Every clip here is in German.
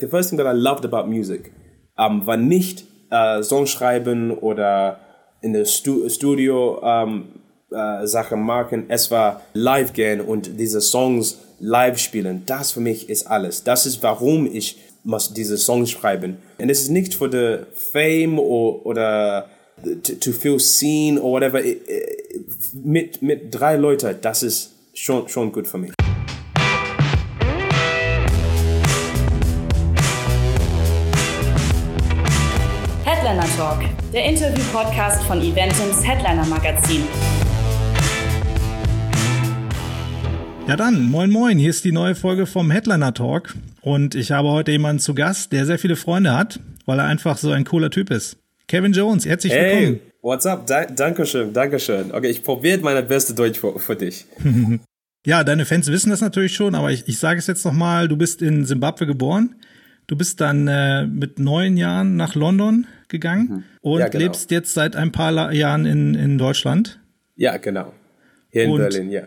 The first thing that I loved about music um, war nicht uh, Songschreiben oder in der Stu Studio um, uh, Sachen machen. Es war live gehen und diese Songs live spielen. Das für mich ist alles. Das ist, warum ich muss diese Songs schreiben. Und es ist nicht für the Fame oder, oder to, to feel seen or whatever. Mit, mit drei Leuten, das ist schon, schon gut für mich. Headliner Talk, der Interview-Podcast von Eventims Headliner Magazin. Ja dann, moin moin, hier ist die neue Folge vom Headliner Talk und ich habe heute jemanden zu Gast, der sehr viele Freunde hat, weil er einfach so ein cooler Typ ist. Kevin Jones, herzlich hey, willkommen. what's up? Da Dankeschön, Dankeschön. Okay, ich probiere meine beste Deutsch für, für dich. ja, deine Fans wissen das natürlich schon, aber ich, ich sage es jetzt nochmal, du bist in Simbabwe geboren. Du bist dann äh, mit neun Jahren nach London gegangen mhm. und ja, genau. lebst jetzt seit ein paar Jahren in, in Deutschland. Ja, genau. Hier in und Berlin, ja.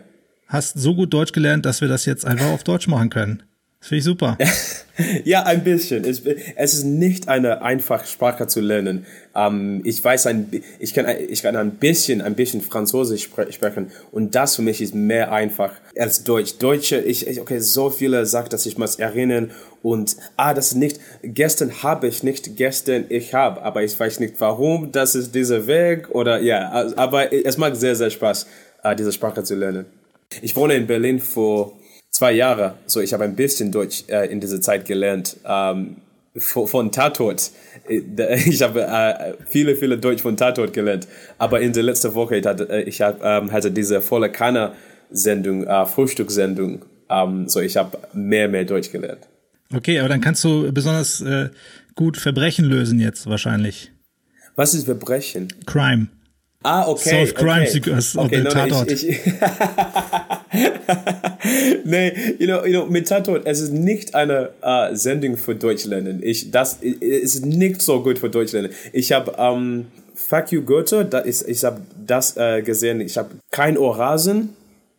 Hast so gut Deutsch gelernt, dass wir das jetzt einfach auf Deutsch machen können. Das finde ich super. ja, ein bisschen. Es, es, ist nicht eine einfache Sprache zu lernen. Ähm, ich weiß ein, ich kann, ich kann ein bisschen, ein bisschen Französisch sprechen und das für mich ist mehr einfach als Deutsch. Deutsche, ich, okay, so viele sagen, dass ich muss erinnern und ah, das ist nicht. Gestern habe ich nicht, gestern ich habe, aber ich weiß nicht warum. Das ist dieser Weg oder ja, aber es macht sehr sehr Spaß, äh, diese Sprache zu lernen. Ich wohne in Berlin vor zwei Jahre. So, ich habe ein bisschen Deutsch äh, in dieser Zeit gelernt. Ähm, von Tatort. Äh, ich habe äh, viele, viele Deutsch von Tatort gelernt. Aber in der letzten Woche, ich hatte, äh, ich hab, ähm, hatte diese volle Kanner-Sendung, äh, Frühstückssendung. Ähm, so, ich habe mehr, mehr Deutsch gelernt. Okay, aber dann kannst du besonders äh, gut Verbrechen lösen jetzt wahrscheinlich. Was ist Verbrechen? Crime. Ah, okay. Solve crime okay. seekers okay, no, Tatort. Ich, ich nee, you know, you know, mit Tatort, es ist nicht eine uh, Sendung für Deutschlernen. Ich, das es ist nicht so gut für Deutschlernen. Ich habe um, ähm, Fuck You Goethe, da ist, ich habe das uh, gesehen. Ich habe kein Orasen.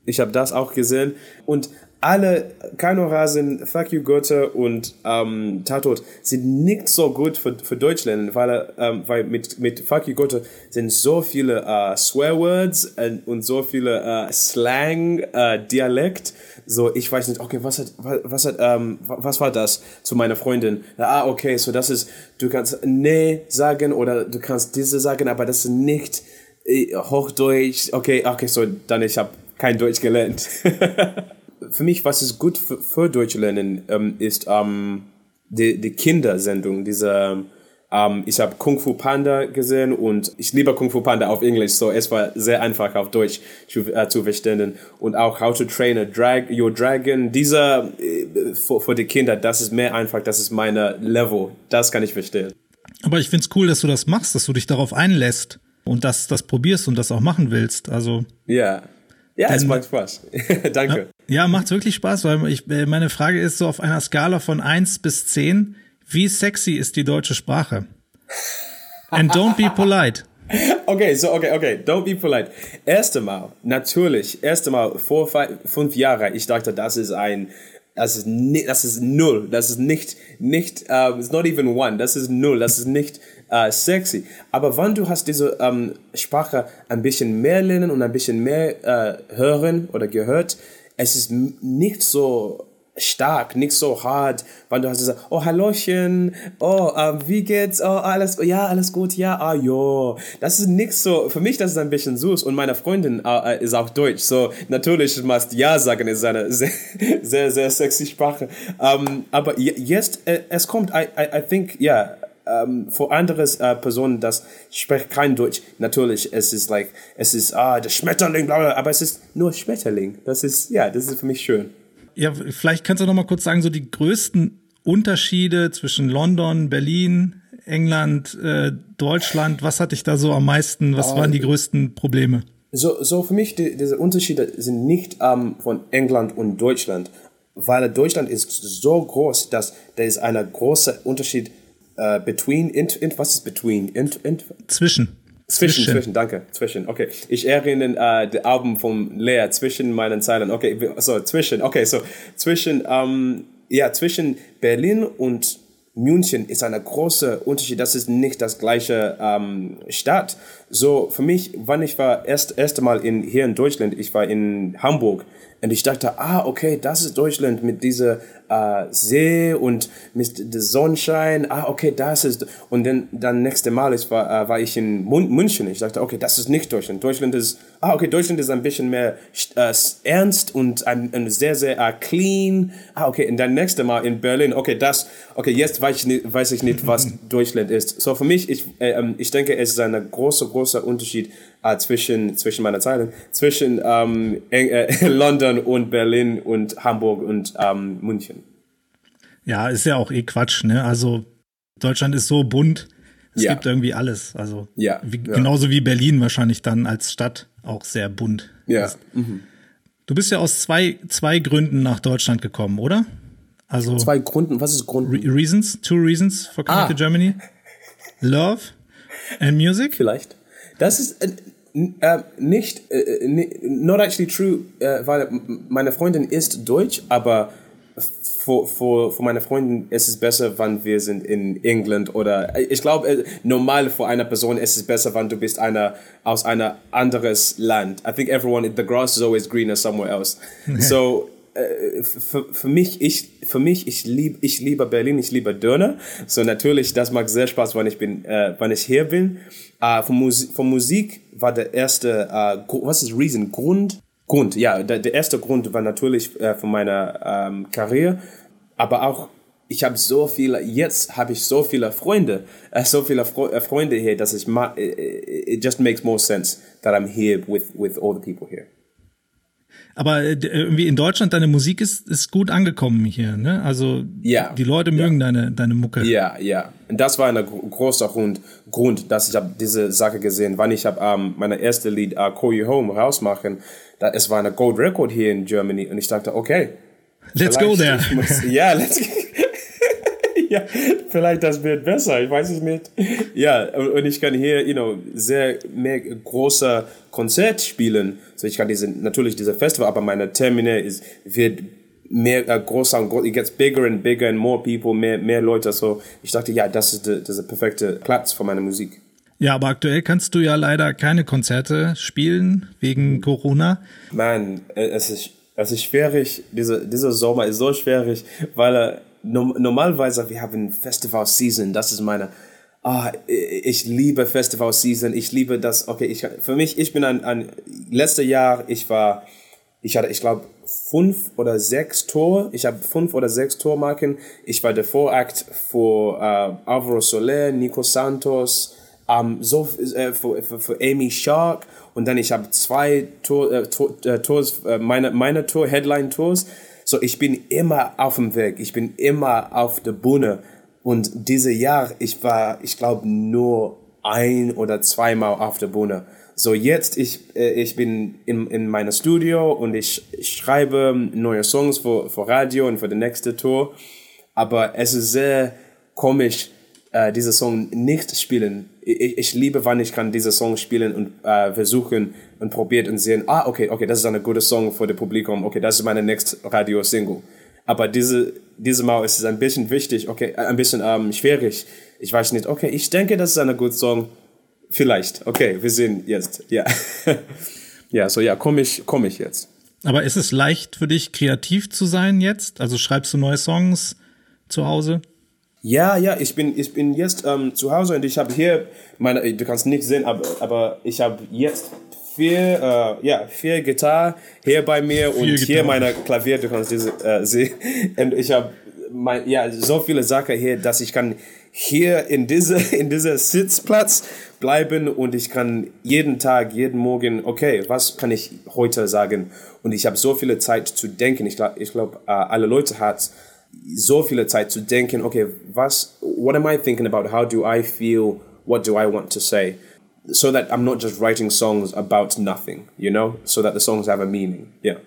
Ich habe das auch gesehen. Und alle Kanorasen, Fuck You Goethe und ähm, Tatort sind nicht so gut für, für Deutschland, weil, ähm, weil mit, mit Fuck You Goethe sind so viele äh, Swearwords und, und so viele äh, Slang, äh, Dialekt. So, ich weiß nicht, okay, was hat, was hat, ähm, was war das zu meiner Freundin? Ah, okay, so das ist, du kannst nee sagen oder du kannst diese sagen, aber das ist nicht äh, Hochdeutsch. Okay, okay, so dann ich habe kein Deutsch gelernt. für mich, was ist gut für, für Deutsch lernen, ähm, ist ähm, die, die Kindersendung, diese ähm, ich habe Kung Fu Panda gesehen und ich liebe Kung Fu Panda auf Englisch, so es war sehr einfach auf Deutsch zu, äh, zu verstehen. Und auch How to Train a Drag, Your Dragon, dieser äh, für, für die Kinder, das ist mehr einfach, das ist meine Level, das kann ich verstehen. Aber ich find's cool, dass du das machst, dass du dich darauf einlässt und dass das probierst und das auch machen willst. Also ja, ja, Denn, es macht Spaß. Danke. Ja, macht wirklich Spaß, weil ich, äh, meine Frage ist so auf einer Skala von eins bis zehn, wie sexy ist die deutsche Sprache? And don't be polite. Okay, so, okay, okay, don't be polite. Erste Mal, natürlich, erste Mal vor fünf Jahren, ich dachte, das ist ein, das ist, das ist null, das ist nicht, nicht, uh, it's not even one, das ist null, das ist nicht uh, sexy. Aber wenn du hast diese um, Sprache ein bisschen mehr lernen und ein bisschen mehr uh, hören oder gehört, es ist nicht so stark, nicht so hart, weil du hast gesagt, oh Hallochen, oh uh, wie geht's, oh alles, oh, ja alles gut, ja, ah jo, das ist nicht so, für mich das ist ein bisschen süß und meine Freundin uh, ist auch deutsch, so natürlich machst ja sagen ist eine sehr sehr sehr sexy Sprache, um, aber jetzt äh, es kommt, I, I, I think, ja, yeah, um, für andere uh, Personen, das spricht kein Deutsch. Natürlich, es ist like, es ist, ah, der Schmetterling, bla, bla, aber es ist nur Schmetterling. Das ist, ja, das ist für mich schön. Ja, vielleicht kannst du noch mal kurz sagen, so die größten Unterschiede zwischen London, Berlin, England, äh, Deutschland. Was hatte ich da so am meisten? Was waren die größten Probleme? So, so für mich, die, diese Unterschiede sind nicht ähm, von England und Deutschland, weil Deutschland ist so groß, dass da ist ein großer Unterschied uh, between, int, int, was ist between? Int, int? Zwischen. Zwischen, zwischen, zwischen, danke, zwischen, okay. Ich erinnere uh, das Album von Lea, zwischen meinen Zeilen, okay, so, zwischen, okay, so, zwischen, um, ja, zwischen Berlin und München ist ein großer Unterschied. Das ist nicht das gleiche ähm, Stadt. So für mich, wann ich war erst erste Mal in hier in Deutschland, ich war in Hamburg und ich dachte, ah okay, das ist Deutschland mit dieser äh, See und mit dem Sonnenschein. Ah okay, das ist und dann dann nächste Mal ich war äh, war ich in München. Ich dachte, okay, das ist nicht Deutschland. Deutschland ist ah okay, Deutschland ist ein bisschen mehr äh, ernst und ein, ein sehr sehr äh, clean. Ah okay, und dann nächste Mal in Berlin. Okay, das okay, jetzt weiß ich nicht, weiß ich nicht, was Deutschland ist. So für mich, ich äh, ähm, ich denke, es ist ein großer großer Unterschied äh, zwischen zwischen meiner Zeilen zwischen ähm, äh, London und Berlin und Hamburg und ähm, München. Ja, ist ja auch eh Quatsch, ne? Also Deutschland ist so bunt. Es ja. gibt irgendwie alles. Also ja, wie, ja. genauso wie Berlin wahrscheinlich dann als Stadt auch sehr bunt. Ja. Ist. Mhm. Du bist ja aus zwei, zwei Gründen nach Deutschland gekommen, oder? Also zwei Gründen. Was ist Grund? Re reasons, two reasons for coming ah. to Germany. Love and music. Vielleicht. Das ist äh, äh, nicht, äh, not actually true, äh, weil meine Freundin ist Deutsch, aber für, für, für meine Freundin ist es besser, wenn wir sind in England oder ich glaube, äh, normal für eine Person ist es besser, wenn du bist einer aus einer anderes Land. I think everyone, the grass is always greener somewhere else. so, äh, für, für mich, ich, für mich, ich liebe, ich liebe Berlin, ich liebe Döner. So natürlich, das macht sehr Spaß, wenn ich bin, äh, wenn ich hier bin. Äh, von, Musik, von Musik war der erste, äh, was ist Reason? Grund? Grund, ja, der, der erste Grund war natürlich äh, von meiner ähm, Karriere, aber auch ich habe so viele, jetzt habe ich so viele Freunde, äh, so viele Fre äh, Freunde hier, dass ich, it just makes more sense that I'm here with, with all the people here. Aber äh, irgendwie in Deutschland, deine Musik ist, ist gut angekommen hier, ne? Also ja, die Leute mögen ja. deine, deine Mucke. Ja, ja. Und das war ein großer Grund, Grund dass ich habe diese Sache gesehen, wann ich habe ähm, meine erste Lied uh, Call You Home rausmachen. Da, es war eine Gold Record hier in Germany und ich dachte, okay. Let's go there. Muss, ja, let's ja, vielleicht das wird besser, ich weiß es nicht. Ja, und ich kann hier, you know, sehr mehr große Konzert spielen. So ich kann diese, natürlich diese Festival, aber meine Termine ist, wird mehr äh, größer und größer, it gets bigger and bigger and more people, mehr, mehr Leute. So ich dachte, ja, das ist der, das ist der perfekte Platz für meine Musik. Ja, aber aktuell kannst du ja leider keine Konzerte spielen wegen Corona. Mann, äh, es ist, es ist schwierig. Diese, dieser Sommer ist so schwierig, weil äh, normalerweise wir haben Festival Season. Das ist meine. Ah, ich liebe Festival Season. Ich liebe das. Okay, ich, für mich, ich bin ein, ein letztes Jahr, ich war, ich hatte, ich glaube, fünf oder sechs Tor. Ich habe fünf oder sechs Tormarken. Ich war der Vorakt für äh, Alvaro Soler, Nico Santos, um, so äh, für, für, Amy Shark und dann ich habe zwei Tour, äh, Tour, äh, Tours, äh, meine, meine Tour, Headline-Tours. So, ich bin immer auf dem Weg, ich bin immer auf der Bühne. Und dieses Jahr, ich war, ich glaube, nur ein oder zweimal auf der Bühne. So, jetzt, ich, äh, ich bin in, in meinem Studio und ich, ich schreibe neue Songs für, für Radio und für die nächste Tour. Aber es ist sehr komisch, äh, diese Song nicht spielen. Ich, ich liebe, wann ich kann diese Song spielen und äh, versuchen und probiert und sehen, ah, okay, okay, das ist eine gute Song für das Publikum, okay, das ist meine next Radio-Single. Aber diese, diese Mal ist es ein bisschen wichtig, okay, ein bisschen ähm, schwierig. Ich weiß nicht, okay, ich denke, das ist eine gute Song. Vielleicht, okay, wir sehen jetzt, ja. ja, so ja, komme ich, komm ich jetzt. Aber ist es leicht für dich, kreativ zu sein jetzt? Also schreibst du neue Songs zu Hause? Ja, ja, ich bin, ich bin jetzt ähm, zu Hause und ich habe hier meine, du kannst nicht sehen, aber, aber ich habe jetzt vier, äh, ja, vier Gitarre hier bei mir vier und Gitarre. hier meine Klavier, du kannst diese äh, sehen. Und ich habe mein, ja, so viele Sachen hier, dass ich kann hier in diese, in dieser Sitzplatz bleiben und ich kann jeden Tag, jeden Morgen, okay, was kann ich heute sagen? Und ich habe so viele Zeit zu denken. Ich glaube, ich glaub, äh, alle Leute haben so viele Zeit zu denken, okay, was, what am I thinking about? How do I feel? What do I want to say? So that I'm not just writing songs about nothing, you know? So that the songs have a meaning, yeah.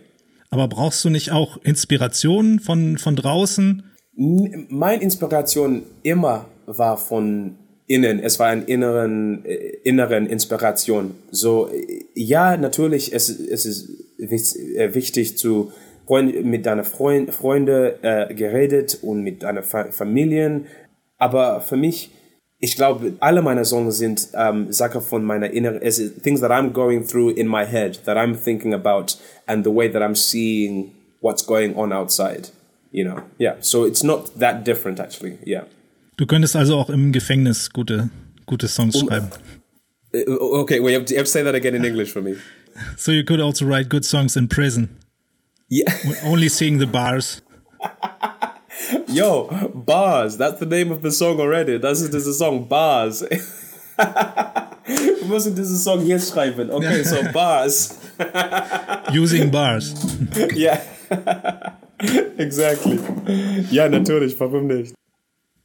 Aber brauchst du nicht auch Inspiration von, von draußen? Meine Inspiration immer war von innen. Es war eine inneren, äh, inneren Inspiration. So, ja, natürlich, es, es ist wichtig zu Freund, mit deinen Freund, Freunden äh, geredet und mit deiner Fa Familien. Aber für mich, ich glaube, alle meine Songs sind ähm, Sachen von meiner inneren, things that I'm going through in my head, that I'm thinking about and the way that I'm seeing what's going on outside. You know, yeah. So it's not that different actually. Yeah. Du könntest also auch im Gefängnis gute, gute Songs um, schreiben. Uh, okay, well, you have, to, you have to say that again in English for me. So you could also write good songs in prison. Yeah. Only seeing the bars. Yo, bars. That's the name of the song already. Das ist dieser Song, Bars. Wir müssen diesen Song jetzt schreiben. Okay, so Bars. Using Bars. Yeah. exactly. Ja, natürlich. Warum nicht?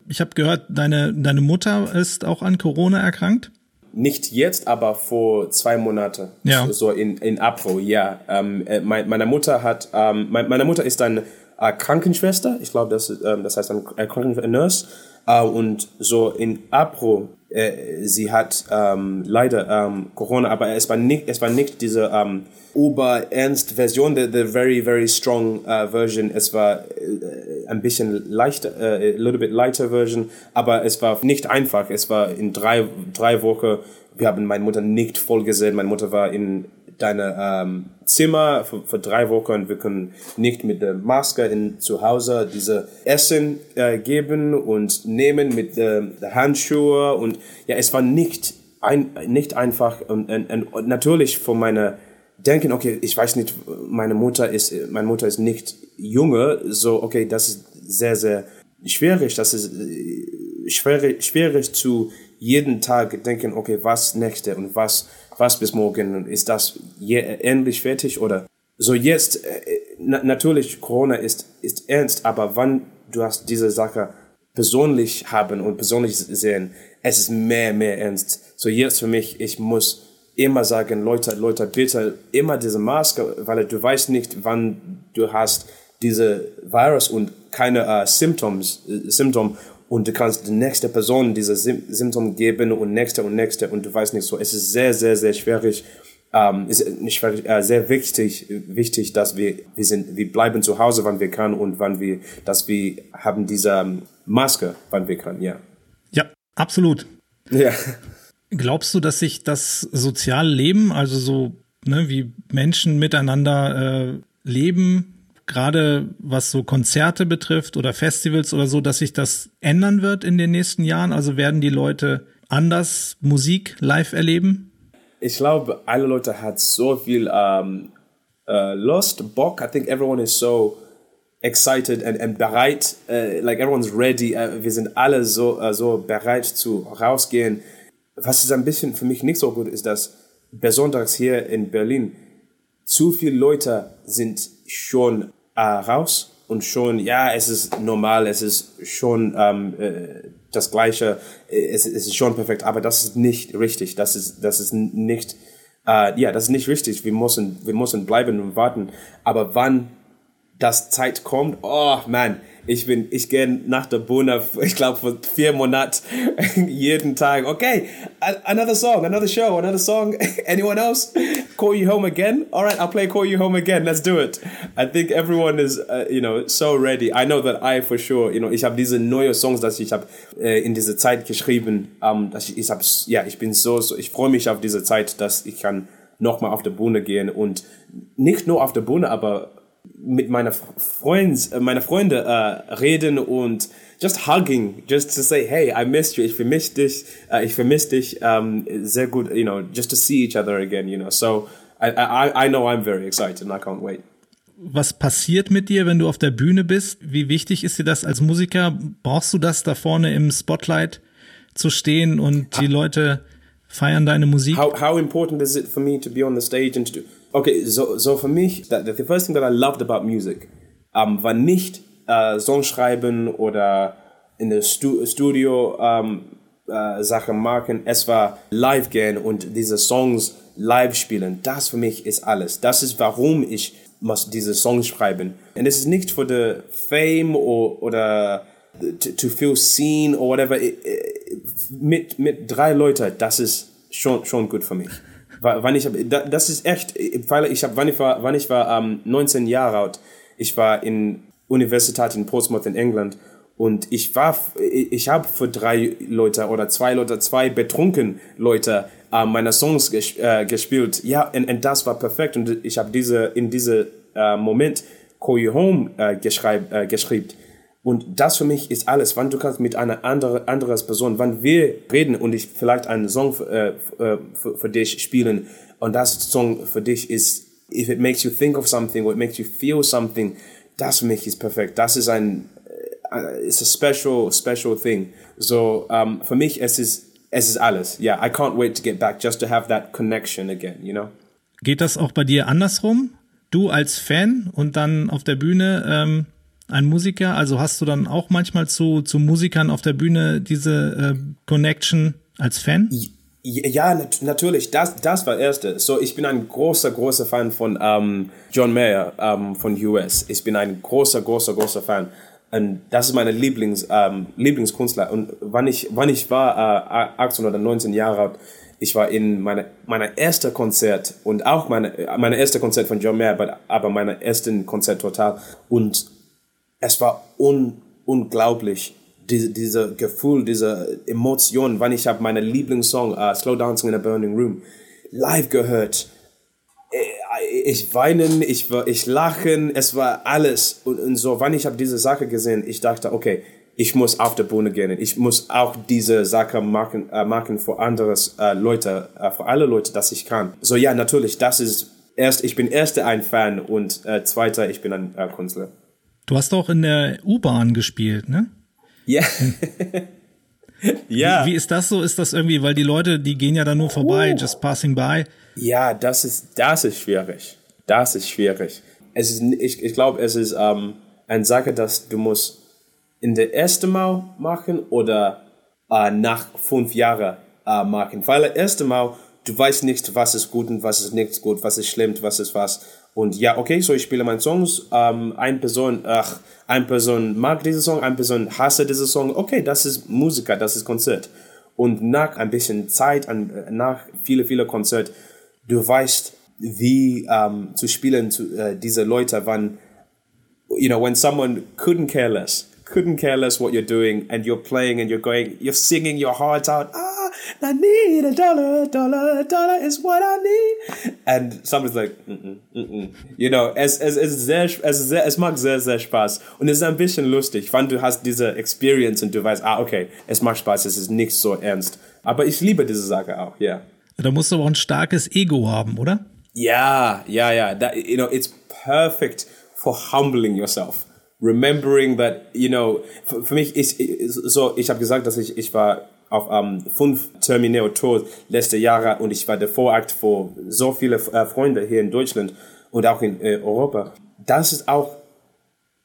Ich habe gehört, deine, deine Mutter ist auch an Corona erkrankt. Nicht jetzt, aber vor zwei Monaten. Ja. So in, in April, ja. Ähm, äh, mein, meine Mutter hat, ähm, mein, meine Mutter ist eine äh, Krankenschwester. Ich glaube, das, ähm, das heißt ein äh, Krankenschwester. Äh, und so in April, äh, sie hat ähm, leider ähm, Corona, aber es war nicht, es war nicht diese ähm, oberernst Version, the, the very, very strong uh, version. Es war äh, ein bisschen leichter, äh, a little bit lighter Version, aber es war nicht einfach. Es war in drei, drei Wochen, wir haben meine Mutter nicht voll gesehen. Meine Mutter war in deinem ähm, Zimmer für, für drei Wochen. Wir können nicht mit der Maske in, zu Hause diese Essen äh, geben und nehmen mit äh, Handschuhe. Und ja, es war nicht ein, nicht einfach. Und, und, und natürlich von meiner denken, okay, ich weiß nicht, meine Mutter ist, meine Mutter ist nicht junge, so, okay, das ist sehr, sehr schwierig, das ist äh, schwierig, schwierig zu jeden Tag denken, okay, was nächste und was, was bis morgen, ist das je, endlich fertig oder so jetzt, äh, na, natürlich, Corona ist, ist ernst, aber wann du hast diese Sache persönlich haben und persönlich sehen, es ist mehr, mehr ernst. So jetzt für mich, ich muss immer sagen, Leute, Leute, bitte immer diese Maske, weil du weißt nicht, wann du hast diese Virus und keine äh, Symptoms, äh, Symptom und du kannst die nächste Person diese Sim Symptom geben und nächste und nächste und du weißt nicht so. Es ist sehr, sehr, sehr schwierig, ähm, ist nicht schwierig, äh, sehr wichtig, wichtig, dass wir, wir sind, wir bleiben zu Hause, wann wir können und wann wir, dass wir haben diese ähm, Maske, wann wir können, ja. Ja, absolut. Ja. Glaubst du, dass sich das soziale Leben, also so ne, wie Menschen miteinander äh, leben, gerade was so Konzerte betrifft oder Festivals oder so, dass sich das ändern wird in den nächsten Jahren? Also werden die Leute anders Musik live erleben? Ich glaube, alle Leute hat so viel um, uh, Lust, Bock. I think everyone is so excited and, and bereit, uh, like everyone's ready. Uh, wir sind alle so, so bereit zu rausgehen was ist ein bisschen für mich nicht so gut ist, dass besonders hier in Berlin zu viele Leute sind schon äh, raus und schon, ja, es ist normal, es ist schon ähm, äh, das Gleiche, es, es ist schon perfekt, aber das ist nicht richtig, das ist, das ist nicht, äh, ja, das ist nicht richtig, wir müssen, wir müssen bleiben und warten, aber wann das Zeit kommt, oh man, ich bin, ich gehe nach der Bühne, ich glaube, vor vier Monaten, jeden Tag, okay, another song, another show, another song. Anyone else? Call You Home Again? All right, I'll play Call You Home Again. Let's do it. I think everyone is, uh, you know, so ready. I know that I for sure, you know, ich habe diese neue Songs, dass ich habe äh, in dieser Zeit geschrieben. Um, dass ich, ich habe, ja, ich bin so, so ich freue mich auf diese Zeit, dass ich kann nochmal auf der Bühne gehen und nicht nur auf der Bühne, aber mit meiner Freund, äh, meiner Freunde äh, reden und just hugging, just to say, hey, I missed you, ich vermisse dich, uh, ich vermisse dich, um, sehr gut, you know, just to see each other again, you know. So I, I, I know I'm very excited and I can't wait. Was passiert mit dir, wenn du auf der Bühne bist? Wie wichtig ist dir das als Musiker? Brauchst du das da vorne im Spotlight zu stehen und die Leute feiern deine Musik? How, how important is it for me to be on the stage and to do Okay, so, so für mich, the, the first thing that I loved about music um, war nicht uh, Song schreiben oder in der Stu Studio um, uh, Sachen machen. Es war live gehen und diese Songs live spielen. Das für mich ist alles. Das ist, warum ich muss diese Songs schreiben. Und es ist nicht für the Fame oder, oder to, to feel seen or whatever. Mit, mit drei Leuten, das ist schon, schon gut für mich wann ich das ist echt, weil ich habe, wann ich war, wann ich war ähm, 19 Jahre alt, Ich war in Universität in Portsmouth in England und ich war, ich habe für drei Leute oder zwei Leute, zwei betrunken Leute äh, meine Songs ges äh, gespielt. Ja, und, und das war perfekt. Und ich habe diese, in diesem äh, Moment Call You Home äh, äh, geschrieben. Und das für mich ist alles. Wann du kannst mit einer anderen anderes Person, wann wir reden und ich vielleicht einen Song für, äh, für, für dich spielen und das Song für dich ist, if it makes you think of something or it makes you feel something, das für mich ist perfekt. Das ist ein uh, it's a special, special thing. So um, für mich, es ist, es ist alles. Yeah, I can't wait to get back just to have that connection again, you know? Geht das auch bei dir andersrum? Du als Fan und dann auf der Bühne ähm, ein Musiker? Also hast du dann auch manchmal zu, zu Musikern auf der Bühne diese äh, Connection als Fan? Ja, nat natürlich. Das, das war erste. So, ich bin ein großer, großer Fan von ähm, John Mayer ähm, von US. Ich bin ein großer, großer, großer Fan. Und das ist meine Lieblings, ähm, Lieblingskünstler. Und wann ich, wann ich war, äh, 18 oder 19 Jahre alt, ich war in meiner meiner erste Konzert und auch meine meine erste Konzert von John Mayer, aber, aber meine ersten Konzert total und es war un, unglaublich diese diese Gefühl, diese Emotion, wann ich habe meine Lieblingssong uh, Slow Dancing in a Burning Room live gehört ich weinen, ich, ich lachen, es war alles. Und, und so, wann ich habe diese Sache gesehen, ich dachte, okay, ich muss auf der Bühne gehen. Ich muss auch diese Sache machen, äh, machen für andere äh, Leute, äh, für alle Leute, dass ich kann. So ja, natürlich, das ist erst, ich bin erster ein Fan und äh, zweiter, ich bin ein äh, Künstler. Du hast auch in der U-Bahn gespielt, ne? Ja. ja. Wie, wie, ist das so? Ist das irgendwie, weil die Leute, die gehen ja da nur vorbei, uh. just passing by. Ja, das ist, das ist schwierig. Das ist schwierig. Es ist, ich, ich glaube, es ist ähm, eine Sache, dass du musst in der ersten Mal machen oder äh, nach fünf Jahren äh, machen. Weil das erste Mal, du weißt nicht, was ist gut und was ist nicht gut, was ist schlimm, was ist was. Und ja, okay, so ich spiele meine Songs. Ähm, eine Person, ach, eine Person mag diese Song, eine Person hasse diese Song. Okay, das ist Musiker, das ist Konzert. Und nach ein bisschen Zeit, nach viele, viele Konzerte, du weißt, wie um, zu spielen zu, uh, diese Leute, wann, you know, when someone couldn't care less, couldn't care less what you're doing, and you're playing and you're going, you're singing your heart out, ah, I need a dollar, dollar, dollar is what I need. And somebody's like, mm -mm, mm you know, es, es, es, sehr, es, sehr, es macht sehr, sehr Spaß. Und es ist ein bisschen lustig, wann du hast diese Experience und du weißt, ah, okay, es macht Spaß, es ist nicht so ernst. Aber ich liebe diese Sache auch, ja. Yeah. Da musst du aber auch ein starkes Ego haben, oder? Ja, ja, ja. That, you know, it's perfect for humbling yourself. Remembering that, you know, für, für mich ist so, ich habe gesagt, dass ich, ich war auf um, fünf Terminal Tours letzte Jahre und ich war der Vorakt für so viele äh, Freunde hier in Deutschland und auch in äh, Europa. Das ist auch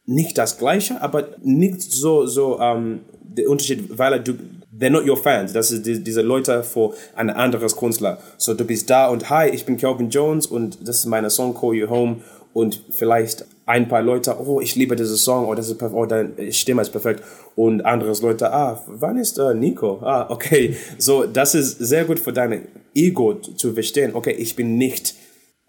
nicht das Gleiche, aber nicht so, so um, der Unterschied, weil du, they're not your fans. Das ist die, diese Leute für ein anderes Künstler. So, du bist da und hi, ich bin Calvin Jones und das ist meine Song Call You Home und vielleicht ein paar Leute, oh, ich liebe diese Song, oh, das ist perfekt, oh, deine Stimme ist perfekt und anderes Leute, ah, wann ist uh, Nico? Ah, okay. So, das ist sehr gut für dein Ego zu verstehen. Okay, ich bin nicht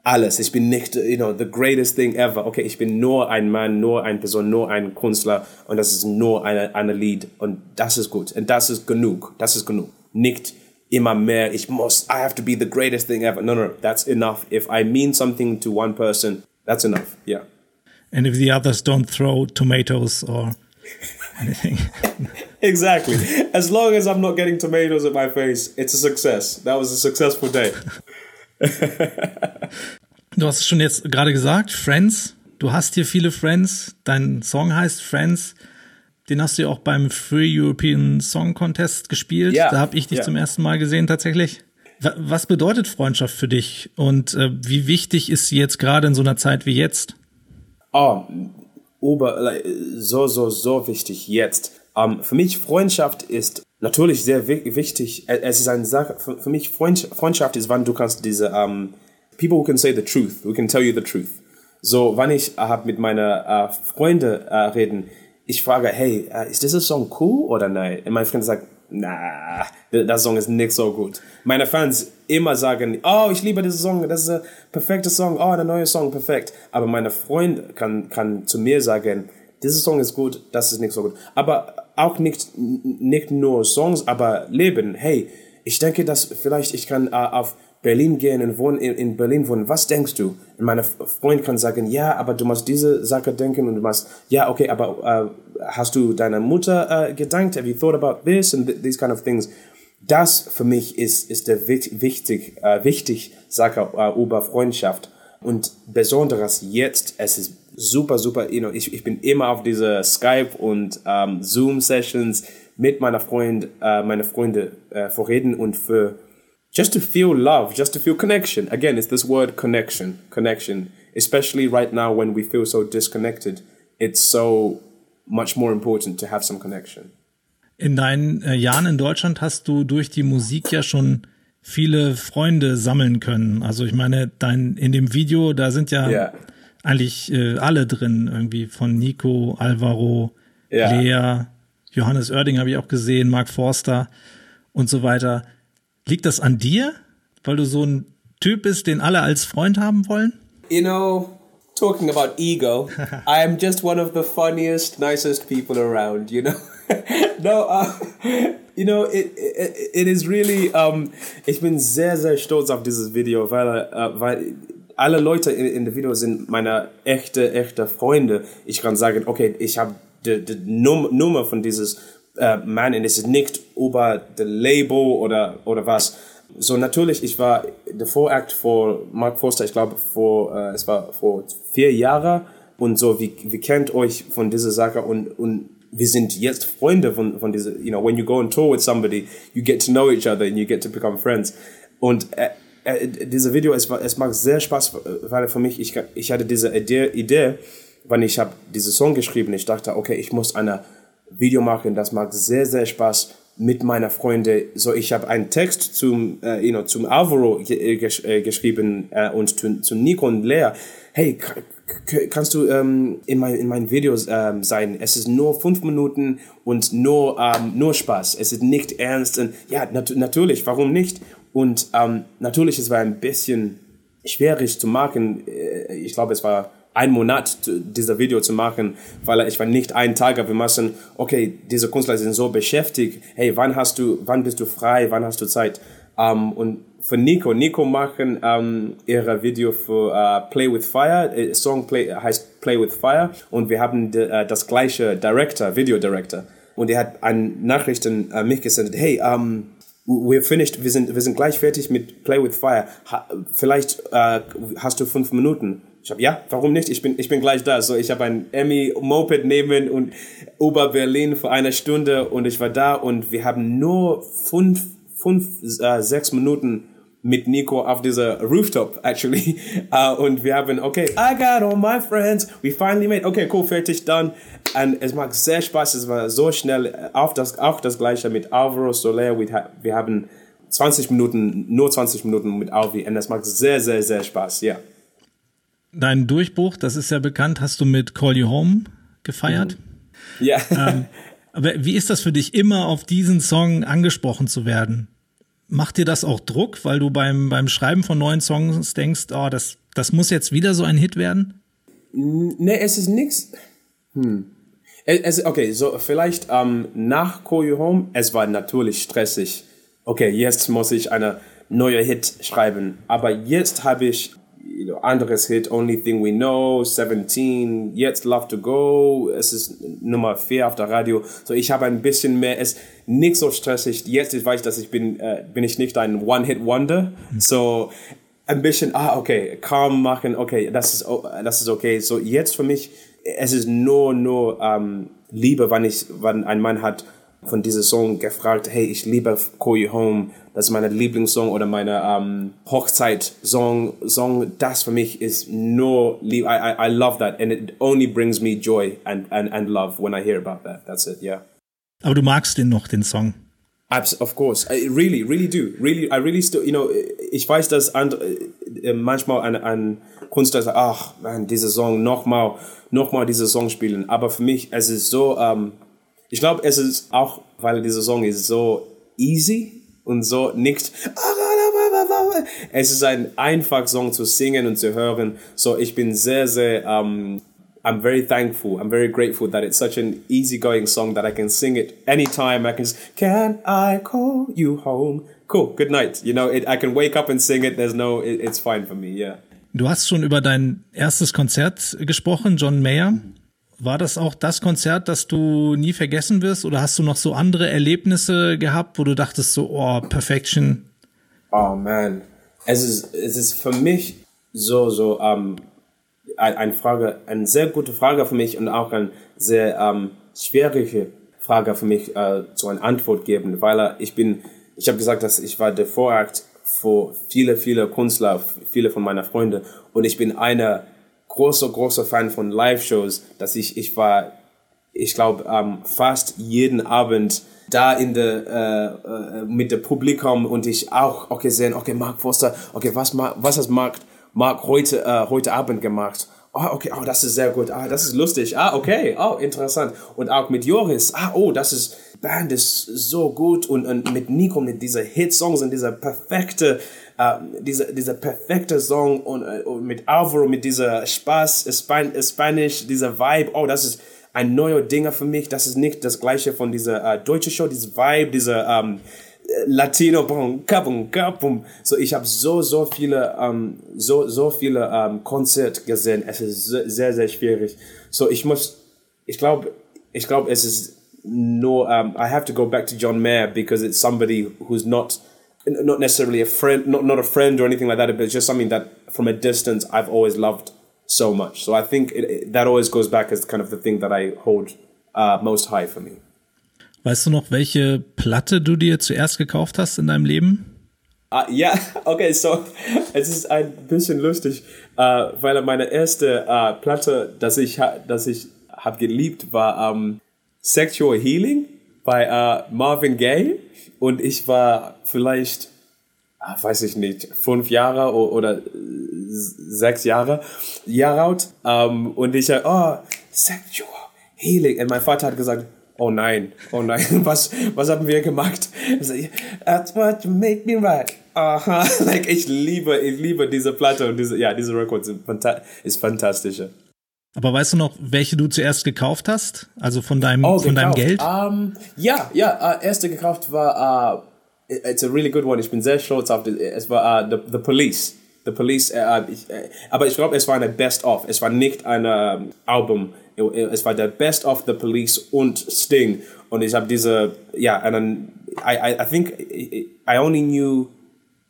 alles. Ich bin nicht, you know, the greatest thing ever. Okay, ich bin nur ein Mann, nur eine Person, nur ein Künstler und das ist nur eine, eine Lied und das ist gut und das ist genug. Das ist genug. Nicht immer mehr, ich muss, I have to be the greatest thing ever. No, no, no, that's enough. If I mean something to one person, that's enough. Yeah. And if the others don't throw tomatoes or anything. exactly. As long as I'm not getting tomatoes at my face, it's a success. That was a successful day. du hast es schon jetzt gerade gesagt, Friends. Du hast hier viele Friends. Dein Song heißt Friends. Den hast du ja auch beim Free European Song Contest gespielt. Ja, da habe ich dich ja. zum ersten Mal gesehen tatsächlich. Was bedeutet Freundschaft für dich und äh, wie wichtig ist sie jetzt gerade in so einer Zeit wie jetzt? Oh, ober, so, so, so wichtig jetzt. Um, ähm, für mich Freundschaft ist natürlich sehr wichtig. Es ist eine Sache, für, mich Freundschaft ist, wann du kannst diese, um, ähm, people who can say the truth, who can tell you the truth. So, wann ich äh, mit meinen äh, Freunden äh, reden, ich frage, hey, uh, ist dieser Song cool oder nein? Und mein Freund sagt, nah, der Song ist nicht so gut. Meine Fans immer sagen, oh, ich liebe diesen Song, das ist ein perfekter Song, oh, der neue Song, perfekt. Aber meine Freund kann, kann zu mir sagen, dieser Song ist gut, das ist nicht so gut. Aber auch nicht, nicht nur Songs, aber Leben. Hey, ich denke, dass vielleicht ich kann äh, auf Berlin gehen und wohnen, in, in Berlin wohnen. Was denkst du? Meine Freund kann sagen, ja, aber du musst diese Sache denken und du musst, ja, okay, aber äh, hast du deiner Mutter äh, gedankt? Have you thought about this and th these kind of things? Das für mich ist, ist der wichtig, äh, wichtig Sache äh, über Freundschaft. Und besonders jetzt, es ist super, super, you know, ich, ich bin immer auf diese Skype und ähm, Zoom-Sessions mit meiner Freund, äh, meine Freunde äh, vorreden und für just to feel love, just to feel connection. Again, it's this word connection, connection. Especially right now when we feel so disconnected, it's so much more important to have some connection. In deinen äh, Jahren in Deutschland hast du durch die Musik ja schon viele Freunde sammeln können. Also ich meine, dein in dem Video, da sind ja yeah eigentlich äh, alle drin, irgendwie von Nico, Alvaro, ja. Lea, Johannes Oerding habe ich auch gesehen, Mark Forster und so weiter. Liegt das an dir, weil du so ein Typ bist, den alle als Freund haben wollen? You know, talking about ego, I am just one of the funniest, nicest people around, you know. no, uh, you know, it, it, it is really, um, ich bin sehr, sehr stolz auf dieses Video, weil, uh, weil alle Leute in, in dem Video sind meine echte, echte Freunde. Ich kann sagen, okay, ich habe die, die Nummer von dieses äh, und es ist nicht über das Label oder, oder was. So natürlich, ich war der Vorakt vor Mark Forster, ich glaube, vor, äh, es war vor vier Jahren und so, wie, wie kennt euch von dieser Sache und, und wir sind jetzt Freunde von, von dieser, you know, when you go on tour with somebody, you get to know each other and you get to become friends. Und äh, äh, dieses Video, es, es macht sehr Spaß, weil für mich, ich, ich hatte diese Idee, Idee wann ich habe diese Song geschrieben, ich dachte, okay, ich muss ein Video machen, das macht sehr, sehr Spaß mit meiner Freunde. So, ich habe einen Text zum, äh, you know, zum Alvaro äh, gesch äh, geschrieben äh, und zu Nico und Lea. Hey, kannst du ähm, in, mein, in meinen Videos ähm, sein? Es ist nur fünf Minuten und nur, ähm, nur Spaß. Es ist nicht ernst. Und ja, nat natürlich, warum nicht? Und ähm, natürlich, es war ein bisschen schwierig zu machen. Äh, ich glaube, es war ein Monat, dieser Video zu machen, weil ich war nicht einen Tag, wir müssen, okay, diese Künstler sind so beschäftigt, hey, wann hast du, wann bist du frei, wann hast du Zeit? Um, ähm, und für Nico, Nico machen um, ähm, ihre Video für uh, Play with Fire, äh, Song Play, heißt Play with Fire und wir haben de, uh, das gleiche Director, Video Director und er hat eine Nachrichten an uh, mich gesendet, hey, um, we're finished, wir sind, wir sind gleich fertig mit Play with Fire. Ha, vielleicht hast du fünf Minuten. Ich habe ja, warum nicht? Ich bin, ich bin gleich da. So, ich habe ein Emmy Moped nehmen und über Berlin für eine Stunde und ich war da und wir haben nur fünf, fünf, äh, sechs Minuten mit Nico auf dieser Rooftop, actually. Uh, und wir haben, okay, I got all my friends. We finally made, okay, cool, fertig, dann. Und es macht sehr Spaß, es war so schnell. Auch das, auch das Gleiche mit Alvaro Soler. Wir, wir haben 20 Minuten, nur 20 Minuten mit Alvi. Und es macht sehr, sehr, sehr Spaß, ja. Dein Durchbruch, das ist ja bekannt, hast du mit Call You Home gefeiert. Mhm. Ja. Ähm, aber wie ist das für dich, immer auf diesen Song angesprochen zu werden? Macht dir das auch Druck, weil du beim, beim Schreiben von neuen Songs denkst, oh, das, das muss jetzt wieder so ein Hit werden? Nee, es ist nichts. Hm. Es, okay, so vielleicht ähm, nach Call You Home, es war natürlich stressig. Okay, jetzt muss ich eine neue Hit schreiben. Aber jetzt habe ich you know, anderes Hit, Only Thing We Know, 17, jetzt Love to Go, es ist Nummer 4 auf der Radio. So, ich habe ein bisschen mehr, es nicht so stressig. Jetzt ich weiß ich, dass ich bin, äh, bin ich nicht ein One-Hit-Wonder. So, ein bisschen, ah, okay, calm machen, okay, das ist, das ist okay. So, jetzt für mich, es ist nur, nur, ähm, Liebe, wenn ich, wenn ein Mann hat von diesem Song gefragt, hey, ich liebe Call You Home, das ist meine Lieblingssong oder meine um, Hochzeit-Song. Song, das für mich ist nur. I, I, I love that and it only brings me joy and, and, and love when I hear about that. That's it, yeah. Aber du magst den noch, den Song? Abs of course, I really, really do. Really, I really still, you know, ich weiß, dass andere, äh, manchmal ein, ein Künstler sagt, ach, man, diese Song nochmal, nochmal diese Song spielen. Aber für mich, es ist so, um, ich glaube, es ist auch, weil dieser Song ist so easy und so nicht. Es ist ein einfach Song zu singen und zu hören. So, ich bin sehr, sehr, um, I'm very thankful. I'm very grateful that it's such an easygoing song that I can sing it anytime. I can just, can I call you home? Cool, good night. You know, it, I can wake up and sing it. There's no, it, it's fine for me, yeah. Du hast schon über dein erstes Konzert gesprochen, John Mayer. War das auch das Konzert, das du nie vergessen wirst? Oder hast du noch so andere Erlebnisse gehabt, wo du dachtest so, oh, Perfection? Oh man, es ist, es ist für mich so, so, ähm, eine Frage, eine sehr gute Frage für mich und auch eine sehr ähm, schwierige Frage für mich äh, zu einer Antwort geben, weil äh, ich bin, ich habe gesagt, dass ich war der Vorakt für viele, viele Künstler, viele von meinen Freunden und ich bin einer großer, großer Fan von Live-Shows, dass ich, ich war, ich glaube, ähm, fast jeden Abend da in der, äh, äh, mit dem Publikum und ich auch, okay, sehen, okay, Mark Foster, okay, was, was hat Mark, Mark heute, äh, heute Abend gemacht? Oh, okay, oh, das ist sehr gut. Ah, das ist lustig. Ah, okay, oh, interessant. Und auch mit Joris. Ah, oh, das ist, Band ist so gut. Und, und mit Nico, mit diesen Hitsongs und dieser perfekte, äh, dieser, dieser perfekte Song und, äh, und mit Alvaro, mit dieser Spaß, Span Spanish, dieser Vibe. Oh, das ist ein neuer Dinger für mich. Das ist nicht das gleiche von dieser äh, deutschen Show, dieses Vibe, dieser, ähm, Latino, boom, kabum, kabum. So, ich habe so, so viele, ähm, so, so viele ähm, Konzerte gesehen. Es ist sehr, sehr schwierig. So, ich muss, ich glaube, ich glaube, es ist nur, um, I have to go back to John Mayer because it's somebody who's not, not necessarily a friend, not, not a friend or anything like that, but just something that from a distance I've always loved so much. So I think it, it, that always goes back as kind of the thing that I hold uh, most high for me. Weißt du noch, welche Platte du dir zuerst gekauft hast in deinem Leben? Uh, ja, okay, so es ist ein bisschen lustig, uh, weil meine erste uh, Platte, dass ich, dass ich habe geliebt, war um, Sexual Healing bei Marvin Gaye und ich war vielleicht, weiß ich nicht, fünf Jahre oder sechs Jahre, alt um, ähm, und ich, oh, Sexual Healing und mein Vater hat gesagt, oh nein, oh nein, was, was haben wir gemacht? That's what you make me right. Aha, like ich liebe, ich liebe diese Platte und diese, ja, diese Record ist fantastisch. Aber weißt du noch, welche du zuerst gekauft hast? Also von deinem, oh, von deinem Geld? Um, ja, ja, uh, erste gekauft war, uh, it's a really good one. Ich bin sehr stolz auf, es war uh, the, the Police. The Police, uh, ich, uh, aber ich glaube, es war eine Best-of. Es war nicht ein uh, Album es war der Best of the Police und Sting. Und ich habe diese, ja, dann, I, I, I think I only knew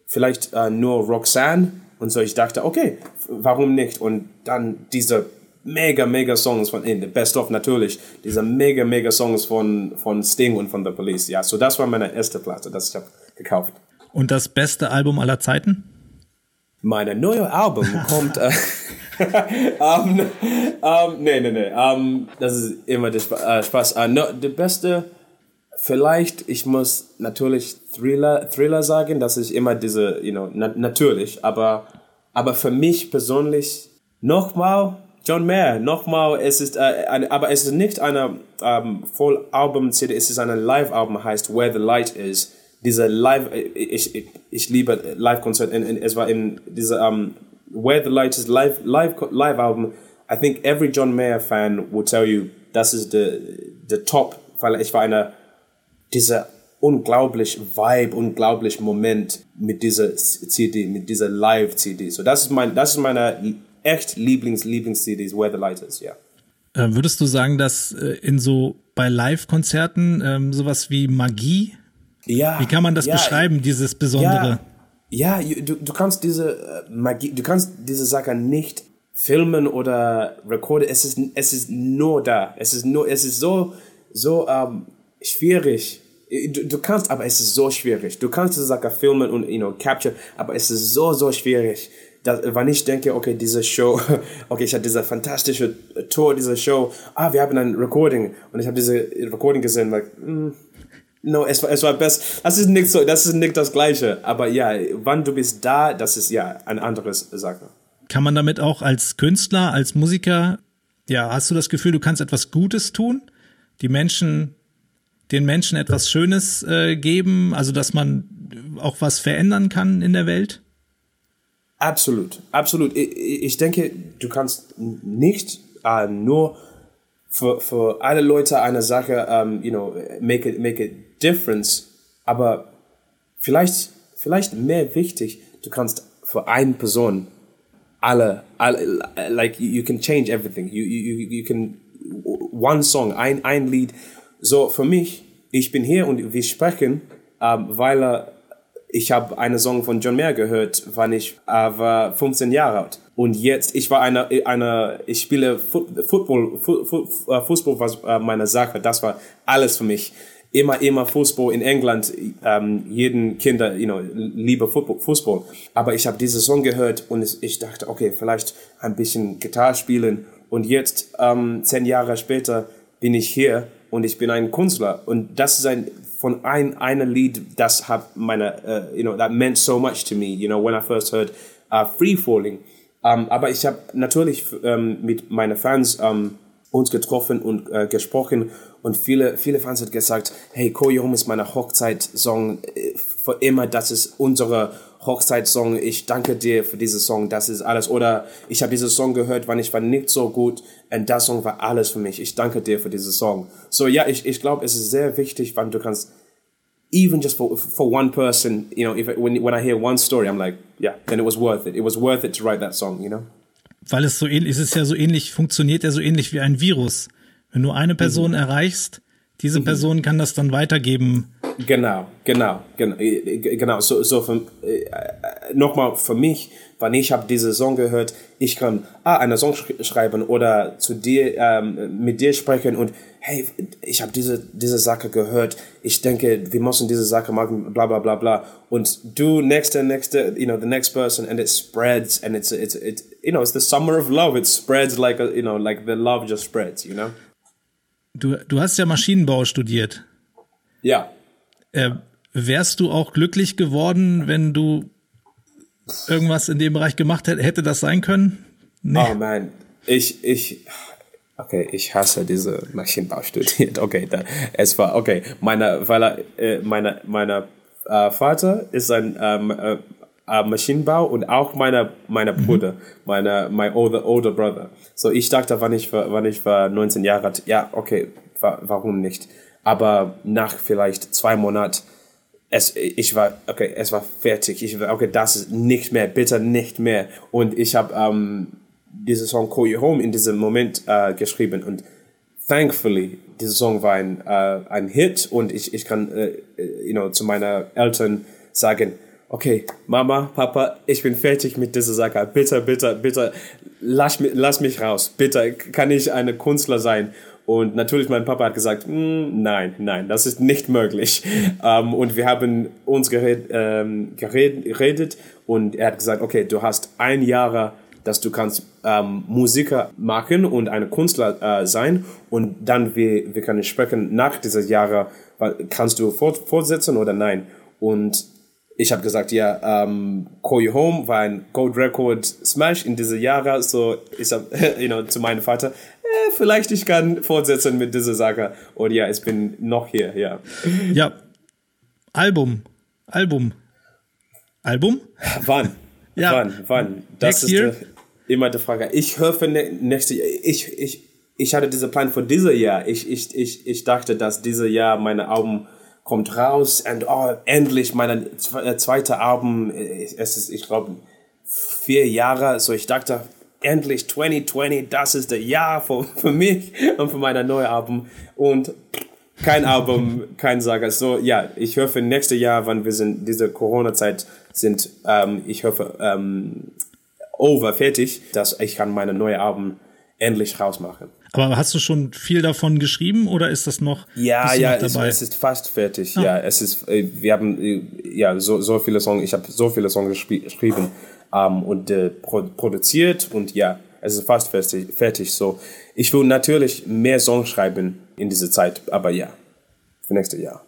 vielleicht uh, nur Roxanne. Und so ich dachte, okay, warum nicht? Und dann diese mega, mega Songs von, in the Best of natürlich, diese mega, mega Songs von, von Sting und von The Police. Ja, so das war meine erste Platte, das ich habe gekauft. Und das beste Album aller Zeiten? Meine neue Album kommt. Äh, um, um, nee, nee, nee. Um, das ist immer der äh, Spaß. Uh, no, der beste, vielleicht, ich muss natürlich Thriller, Thriller sagen, das ist immer diese, you know, na natürlich, aber, aber für mich persönlich, nochmal, John Mayer, nochmal, es ist, äh, eine, aber es ist nicht eine ähm, Voll-Album-CD, es ist ein Live-Album, heißt Where the Light Is. Diese Live, ich, ich, ich liebe Live-Konzert, es war in dieser, ähm, Where the Light is live live live album. I think every John Mayer fan will tell you das ist the the top, weil ich war einer dieser unglaublich Vibe, unglaublich Moment mit dieser CD, mit dieser Live CD. So das ist mein, das ist meine echt Lieblings Lieblings CDs, Where the Light is, ja. Yeah. Äh, würdest du sagen, dass äh, in so bei Live-Konzerten ähm, sowas wie Magie? Ja. Wie kann man das ja, beschreiben, dieses Besondere? Ja ja, du, du kannst diese äh, Magie, du kannst diese Sache nicht filmen oder recorden. Es ist, es ist nur da. Es ist nur, es ist so, so ähm, schwierig. Du, du kannst, aber es ist so schwierig. Du kannst diese Sache filmen und, you know, capture, aber es ist so, so schwierig. Dass, wenn ich denke, okay, diese Show, okay, ich hatte diese fantastische Tour, diese Show, ah, wir haben ein Recording und ich habe diese Recording gesehen, like, mm, No, es war, es war best. Das ist nicht so, das ist nicht das Gleiche. Aber ja, wann du bist da, das ist ja ein anderes Sache. Kann man damit auch als Künstler, als Musiker, ja, hast du das Gefühl, du kannst etwas Gutes tun? Die Menschen den Menschen etwas Schönes äh, geben, also dass man auch was verändern kann in der Welt? Absolut, absolut. Ich, ich denke, du kannst nicht uh, nur für, für alle Leute eine Sache, um, you know, make it, make a difference, aber vielleicht, vielleicht mehr wichtig, du kannst für eine Person alle, alle like you can change everything. You, you, you can one song, ein, ein Lied. So für mich, ich bin hier und wir sprechen, ähm, weil äh, ich habe eine Song von John Mayer gehört, wann ich äh, war 15 Jahre alt. Und jetzt, ich war eine, eine ich spiele Football, äh, Fußball war meine Sache. Das war alles für mich immer, immer Fußball in England, ähm, jeden Kinder, you know, liebe Fußball. Aber ich habe diese Song gehört und ich dachte, okay, vielleicht ein bisschen Gitarre spielen. Und jetzt, ähm, zehn Jahre später, bin ich hier und ich bin ein Künstler. Und das ist ein, von ein, einem Lied, das hat meine, uh, you know, that meant so much to me, you know, when I first heard uh, Free Falling. Um, aber ich habe natürlich um, ähm, mit meinen Fans um, ähm, uns getroffen und uh, gesprochen und viele, viele Fans haben gesagt, hey, Koyo Home ist meine Hochzeitssong äh, für immer, das ist unsere Hochzeitssong, ich danke dir für diesen Song, das ist alles. Oder ich habe diesen Song gehört, wann ich war nicht so gut und das Song war alles für mich. Ich danke dir für diesen Song. So ja, ich, ich glaube, es ist sehr wichtig, wann du kannst, even just for, for one person, you know, if, when, when I hear one story, I'm like, yeah, then it was worth it. It was worth it to write that song, you know? Weil es so ähnlich, es ist ja so ähnlich, funktioniert ja so ähnlich wie ein Virus. Wenn du eine Person mhm. erreichst, diese mhm. Person kann das dann weitergeben. Genau, genau, genau, genau. So, so für, äh, nochmal für mich, wenn ich habe diese Song gehört, ich kann ah, eine Song sch schreiben oder zu dir ähm, mit dir sprechen und hey, ich habe diese diese Sache gehört. Ich denke, wir müssen diese Sache machen, bla bla bla bla. Und du nächste nächste, you know, the next person, and it spreads, and it's it's it, you know, it's the summer of love. It spreads like a, you know, like the love just spreads, you know. Du, du hast ja Maschinenbau studiert. Ja. Äh, wärst du auch glücklich geworden, wenn du irgendwas in dem Bereich gemacht hättest? Hätte das sein können? Nee. Oh man, ich, ich, okay, ich hasse diese Maschinenbau studiert. Okay, da, es war, okay, meine, weil er, äh, meine, meine äh, Vater ist ein ähm, äh, äh, Maschinenbau und auch meine, meine mhm. Bruder, meine, my older, older brother. So, ich dachte, wann ich war, wann ich war 19 Jahre alt, ja, okay, wa warum nicht? Aber nach vielleicht zwei Monaten, es, ich war, okay, es war fertig. Ich war, okay, das ist nicht mehr, bitte nicht mehr. Und ich habe ähm, diese Song Call You Home in diesem Moment äh, geschrieben und thankfully, dieser Song war ein, äh, ein Hit und ich, ich kann, äh, you know, zu meinen Eltern sagen, okay, Mama, Papa, ich bin fertig mit dieser Sache. Bitte, bitte, bitte, lass mich, lass mich raus. Bitte, kann ich eine Künstler sein? Und natürlich, mein Papa hat gesagt, mm, nein, nein, das ist nicht möglich. ähm, und wir haben uns gered, ähm, gered, geredet und er hat gesagt, okay, du hast ein Jahr, dass du kannst ähm, Musiker machen und eine Künstler äh, sein und dann wir, wir können sprechen nach dieser Jahre, kannst du fort, fortsetzen oder nein? Und ich habe gesagt, ja, ähm, Call You Home war ein Gold Record Smash in diese Jahre. So, ich habe, you know, zu meinem Vater, vielleicht ich kann fortsetzen mit dieser Sache. Und ja, ich bin noch hier, ja. Ja, Album, Album, Album? Wann? Ja. Wann? Wann? Das Next ist year? Die, immer die Frage. Ich hoffe ne, nächste Jahr. Ich, ich, ich hatte diesen Plan für dieses Jahr. Ich, ich, ich, ich dachte, dass dieses Jahr meine Album kommt raus und oh, endlich mein äh, zweite Album. Äh, es ist, ich glaube, vier Jahre. So ich dachte, endlich 2020, das ist das Jahr für, für mich und für mein neues Album. Und kein Album, kein Sager. So, ja, ich hoffe, nächstes Jahr, wenn wir sind, diese Corona-Zeit sind, ähm, ich hoffe, ähm, over, fertig, dass ich kann meine neue Album endlich rausmachen. Aber hast du schon viel davon geschrieben oder ist das noch? Ja, ja, noch? Es, es, ist fast fertig. Ah. Ja, es ist, äh, wir haben äh, ja so, so viele Songs, ich habe so viele Songs geschrieben ähm, und äh, produziert und ja, es ist fast fertig, fertig. So, ich will natürlich mehr Songs schreiben in dieser Zeit, aber ja, für nächstes Jahr.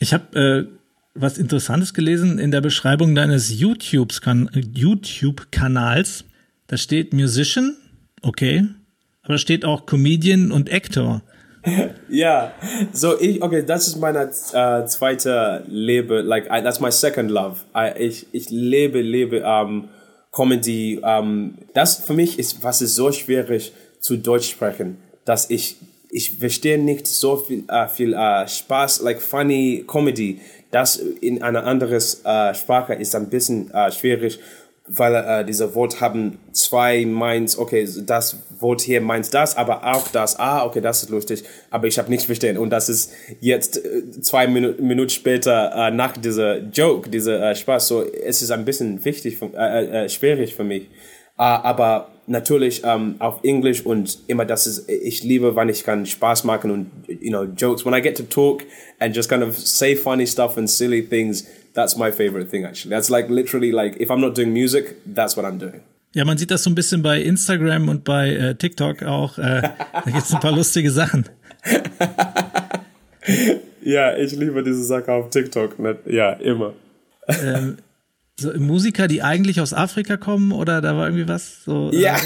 Ich habe äh, was Interessantes gelesen in der Beschreibung deines YouTube-Kanals. Da steht Musician, okay, aber da steht auch Comedian und Actor. ja, so ich, okay, das ist meine äh, zweite Lebe, like, I, that's my second love. I, ich, ich lebe, lebe um, Comedy. Um, das für mich ist, was ist so schwierig zu Deutsch sprechen, dass ich, ich verstehe nicht so viel, uh, viel uh, Spaß, like funny Comedy. Das in einer anderen uh, Sprache ist ein bisschen schwierig weil äh, diese Wort haben zwei meint, okay, das Wort hier meint das, aber auch das, ah, okay, das ist lustig, aber ich habe nichts verstehen. Und das ist jetzt äh, zwei Minu Minuten später äh, nach dieser Joke, dieser äh, Spaß, so es ist ein bisschen wichtig, für, äh, äh, äh schwierig für mich. Äh, aber natürlich ähm, auf Englisch und immer das ist, ich liebe, wann ich kann Spaß machen und, you know, Jokes. When I get to talk and just kind of say funny stuff and silly things, that's my favorite thing actually. That's like literally like if I'm not doing music, that's what I'm doing. Ja, man sieht das so ein bisschen bei Instagram und bei äh, TikTok auch. Äh, da gibt's ein paar lustige Sachen. ja, ich liebe diese Sache auf TikTok. Ja, immer. Ähm, so Musiker, die eigentlich aus Afrika kommen oder da war irgendwie was? So, ja. Äh,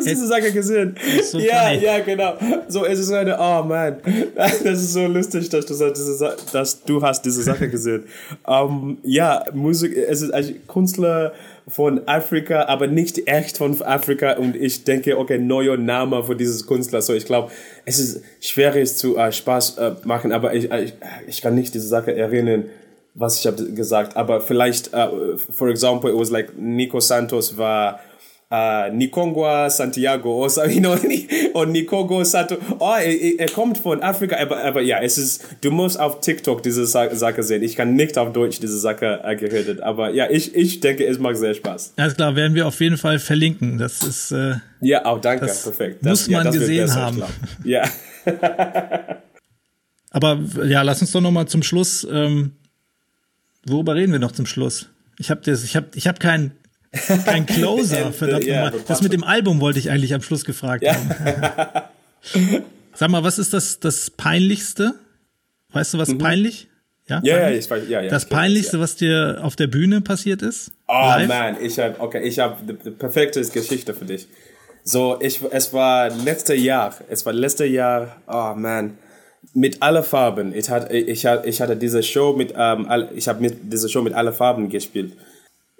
hast diese Sache gesehen. So ja, ja, genau. So, es ist eine, oh man, das ist so lustig, dass du, diese, dass du hast diese Sache gesehen. um, ja, Musik, es ist ein Künstler von Afrika, aber nicht echt von Afrika und ich denke, okay, neuer Name für dieses Künstler. So, ich glaube, es ist schwierig zu uh, Spaß uh, machen, aber ich, ich, ich kann nicht diese Sache erinnern was ich habe gesagt, aber vielleicht, uh, for example, it was like Nico Santos war uh, Nikongwa Santiago oder so, you know, und Nikongo Santo, oh, er, er, kommt von Afrika, aber, aber ja, es ist, du musst auf TikTok diese Sache sehen. Ich kann nicht auf Deutsch diese Sache äh, geredet, aber ja, ich, ich denke, es macht sehr Spaß. Alles klar, werden wir auf jeden Fall verlinken. Das ist, äh, ja, auch oh, danke, perfekt. Das, muss man ja, gesehen haben. Ja. aber ja, lass uns doch noch mal zum Schluss ähm, Worüber reden wir noch zum Schluss? Ich habe das, ich habe, ich habe keinen kein Closer, verdammt ja, nochmal. Das mit dem Album wollte ich eigentlich am Schluss gefragt ja. haben. Sag mal, was ist das, das Peinlichste? Weißt du, was mhm. peinlich? Ja, ja, ja, ich weiß, ja, ja. Das Peinlichste, was dir auf der Bühne passiert ist? Oh live? man, ich habe, okay, ich habe die perfekte Geschichte für dich. So, ich, es war letztes Jahr, es war letztes Jahr, oh man, mit alle Farben. Ich hatte, ich, ich hatte diese Show mit, ähm, ich habe mit diese Show mit alle Farben gespielt.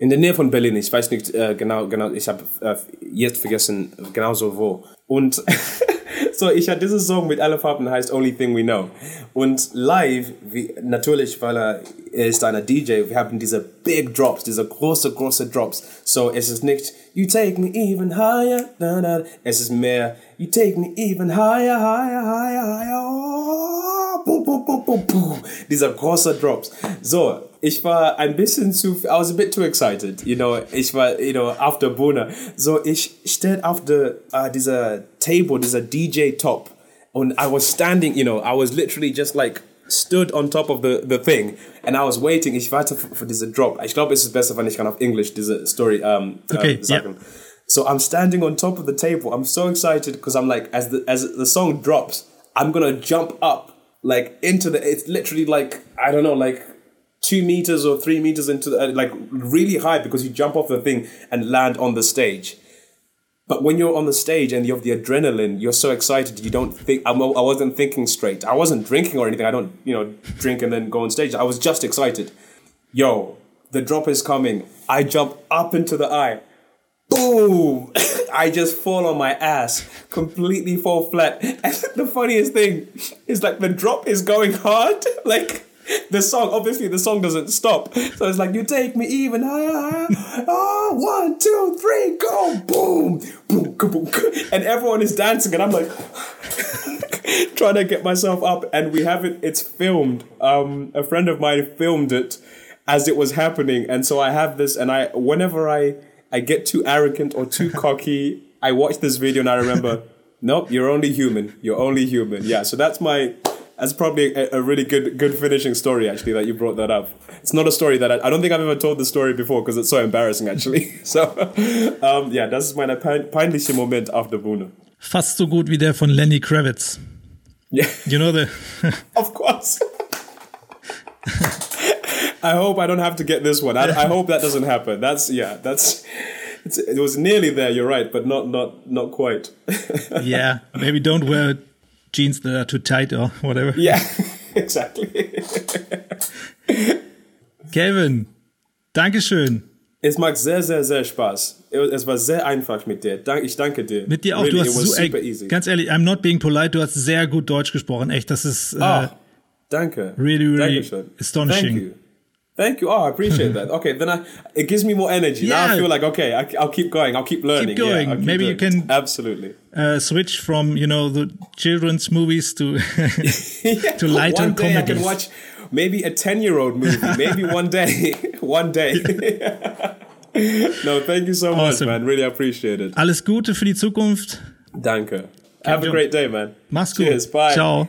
In der Nähe von Berlin. Ich weiß nicht äh, genau, genau. Ich habe äh, jetzt vergessen, genauso wo. Und so, ich hatte diese Song mit alle Farben heißt Only Thing We Know. Und live, wie, natürlich, weil er, er ist einer DJ, wir haben diese Big Drops, diese große, große Drops. So, es ist nicht You take me even higher, da, da. es ist mehr You take me even higher, higher, higher, higher. Oh, boom, boom, boom, boom, boom. Dieser große Drops. So, ich war ein bisschen zu, I was a bit too excited, you know, ich war, you know, auf der Bühne. So, ich stehe auf der, uh, dieser Table, dieser DJ Top. Und I was standing, you know, I was literally just like stood on top of the, the thing and I was waiting. Ich warte für, für diese Drop. Ich glaube, es ist besser, wenn ich kann auf Englisch diese Story um, okay, uh, sagen. Yeah. So I'm standing on top of the table. I'm so excited because I'm like, as the as the song drops, I'm gonna jump up like into the. It's literally like I don't know, like two meters or three meters into the, uh, like really high because you jump off the thing and land on the stage. But when you're on the stage and you have the adrenaline, you're so excited. You don't think. I'm, I wasn't thinking straight. I wasn't drinking or anything. I don't, you know, drink and then go on stage. I was just excited. Yo, the drop is coming. I jump up into the eye boom, I just fall on my ass, completely fall flat. And the funniest thing is like the drop is going hard, like the song, obviously the song doesn't stop. So it's like, you take me even higher, higher. Oh, one, two, three, go. Boom, boom, boom, boom. And everyone is dancing and I'm like, trying to get myself up. And we have it, it's filmed. Um, a friend of mine filmed it as it was happening. And so I have this and I, whenever I, I get too arrogant or too cocky. I watch this video and I remember, nope, you're only human. You're only human. Yeah, so that's my that's probably a, a, really good good finishing story actually that you brought that up. It's not a story that I, I don't think I've ever told the story before because it's so embarrassing actually. So um, yeah, das ist meine peinliche Moment auf der Bühne. Fast so gut wie der von Lenny Kravitz. Yeah. You know the Of course. I hope I don't have to get this one. I, I hope that doesn't happen. That's yeah. That's it was nearly there. You're right, but not not not quite. yeah, maybe don't wear jeans that are too tight or whatever. Yeah, exactly. Kevin, Dankeschön. Es macht sehr, sehr, sehr Spaß. Es war sehr einfach mit dir. Ich danke dir. Mit dir auch. Really, du hast so, ey, ganz ehrlich, I'm not being polite. Du hast sehr gut Deutsch gesprochen. Echt, das ist. Äh, danke. Really, really Dankeschön. astonishing. Thank you. Oh, I appreciate that. Okay, then I, it gives me more energy. Yeah. Now I feel like okay, I, will keep going. I'll keep learning. Keep going. Yeah, keep Maybe you can absolutely uh, switch from you know the children's movies to yeah. to lighter One day comedies. I can watch maybe a ten-year-old movie. Maybe one day. one day. no, thank you so awesome. much, man. Really appreciate it. Alles Gute für die Zukunft. Danke. Have a great day, man. Mach's gut. Cheers. Bye. Ciao.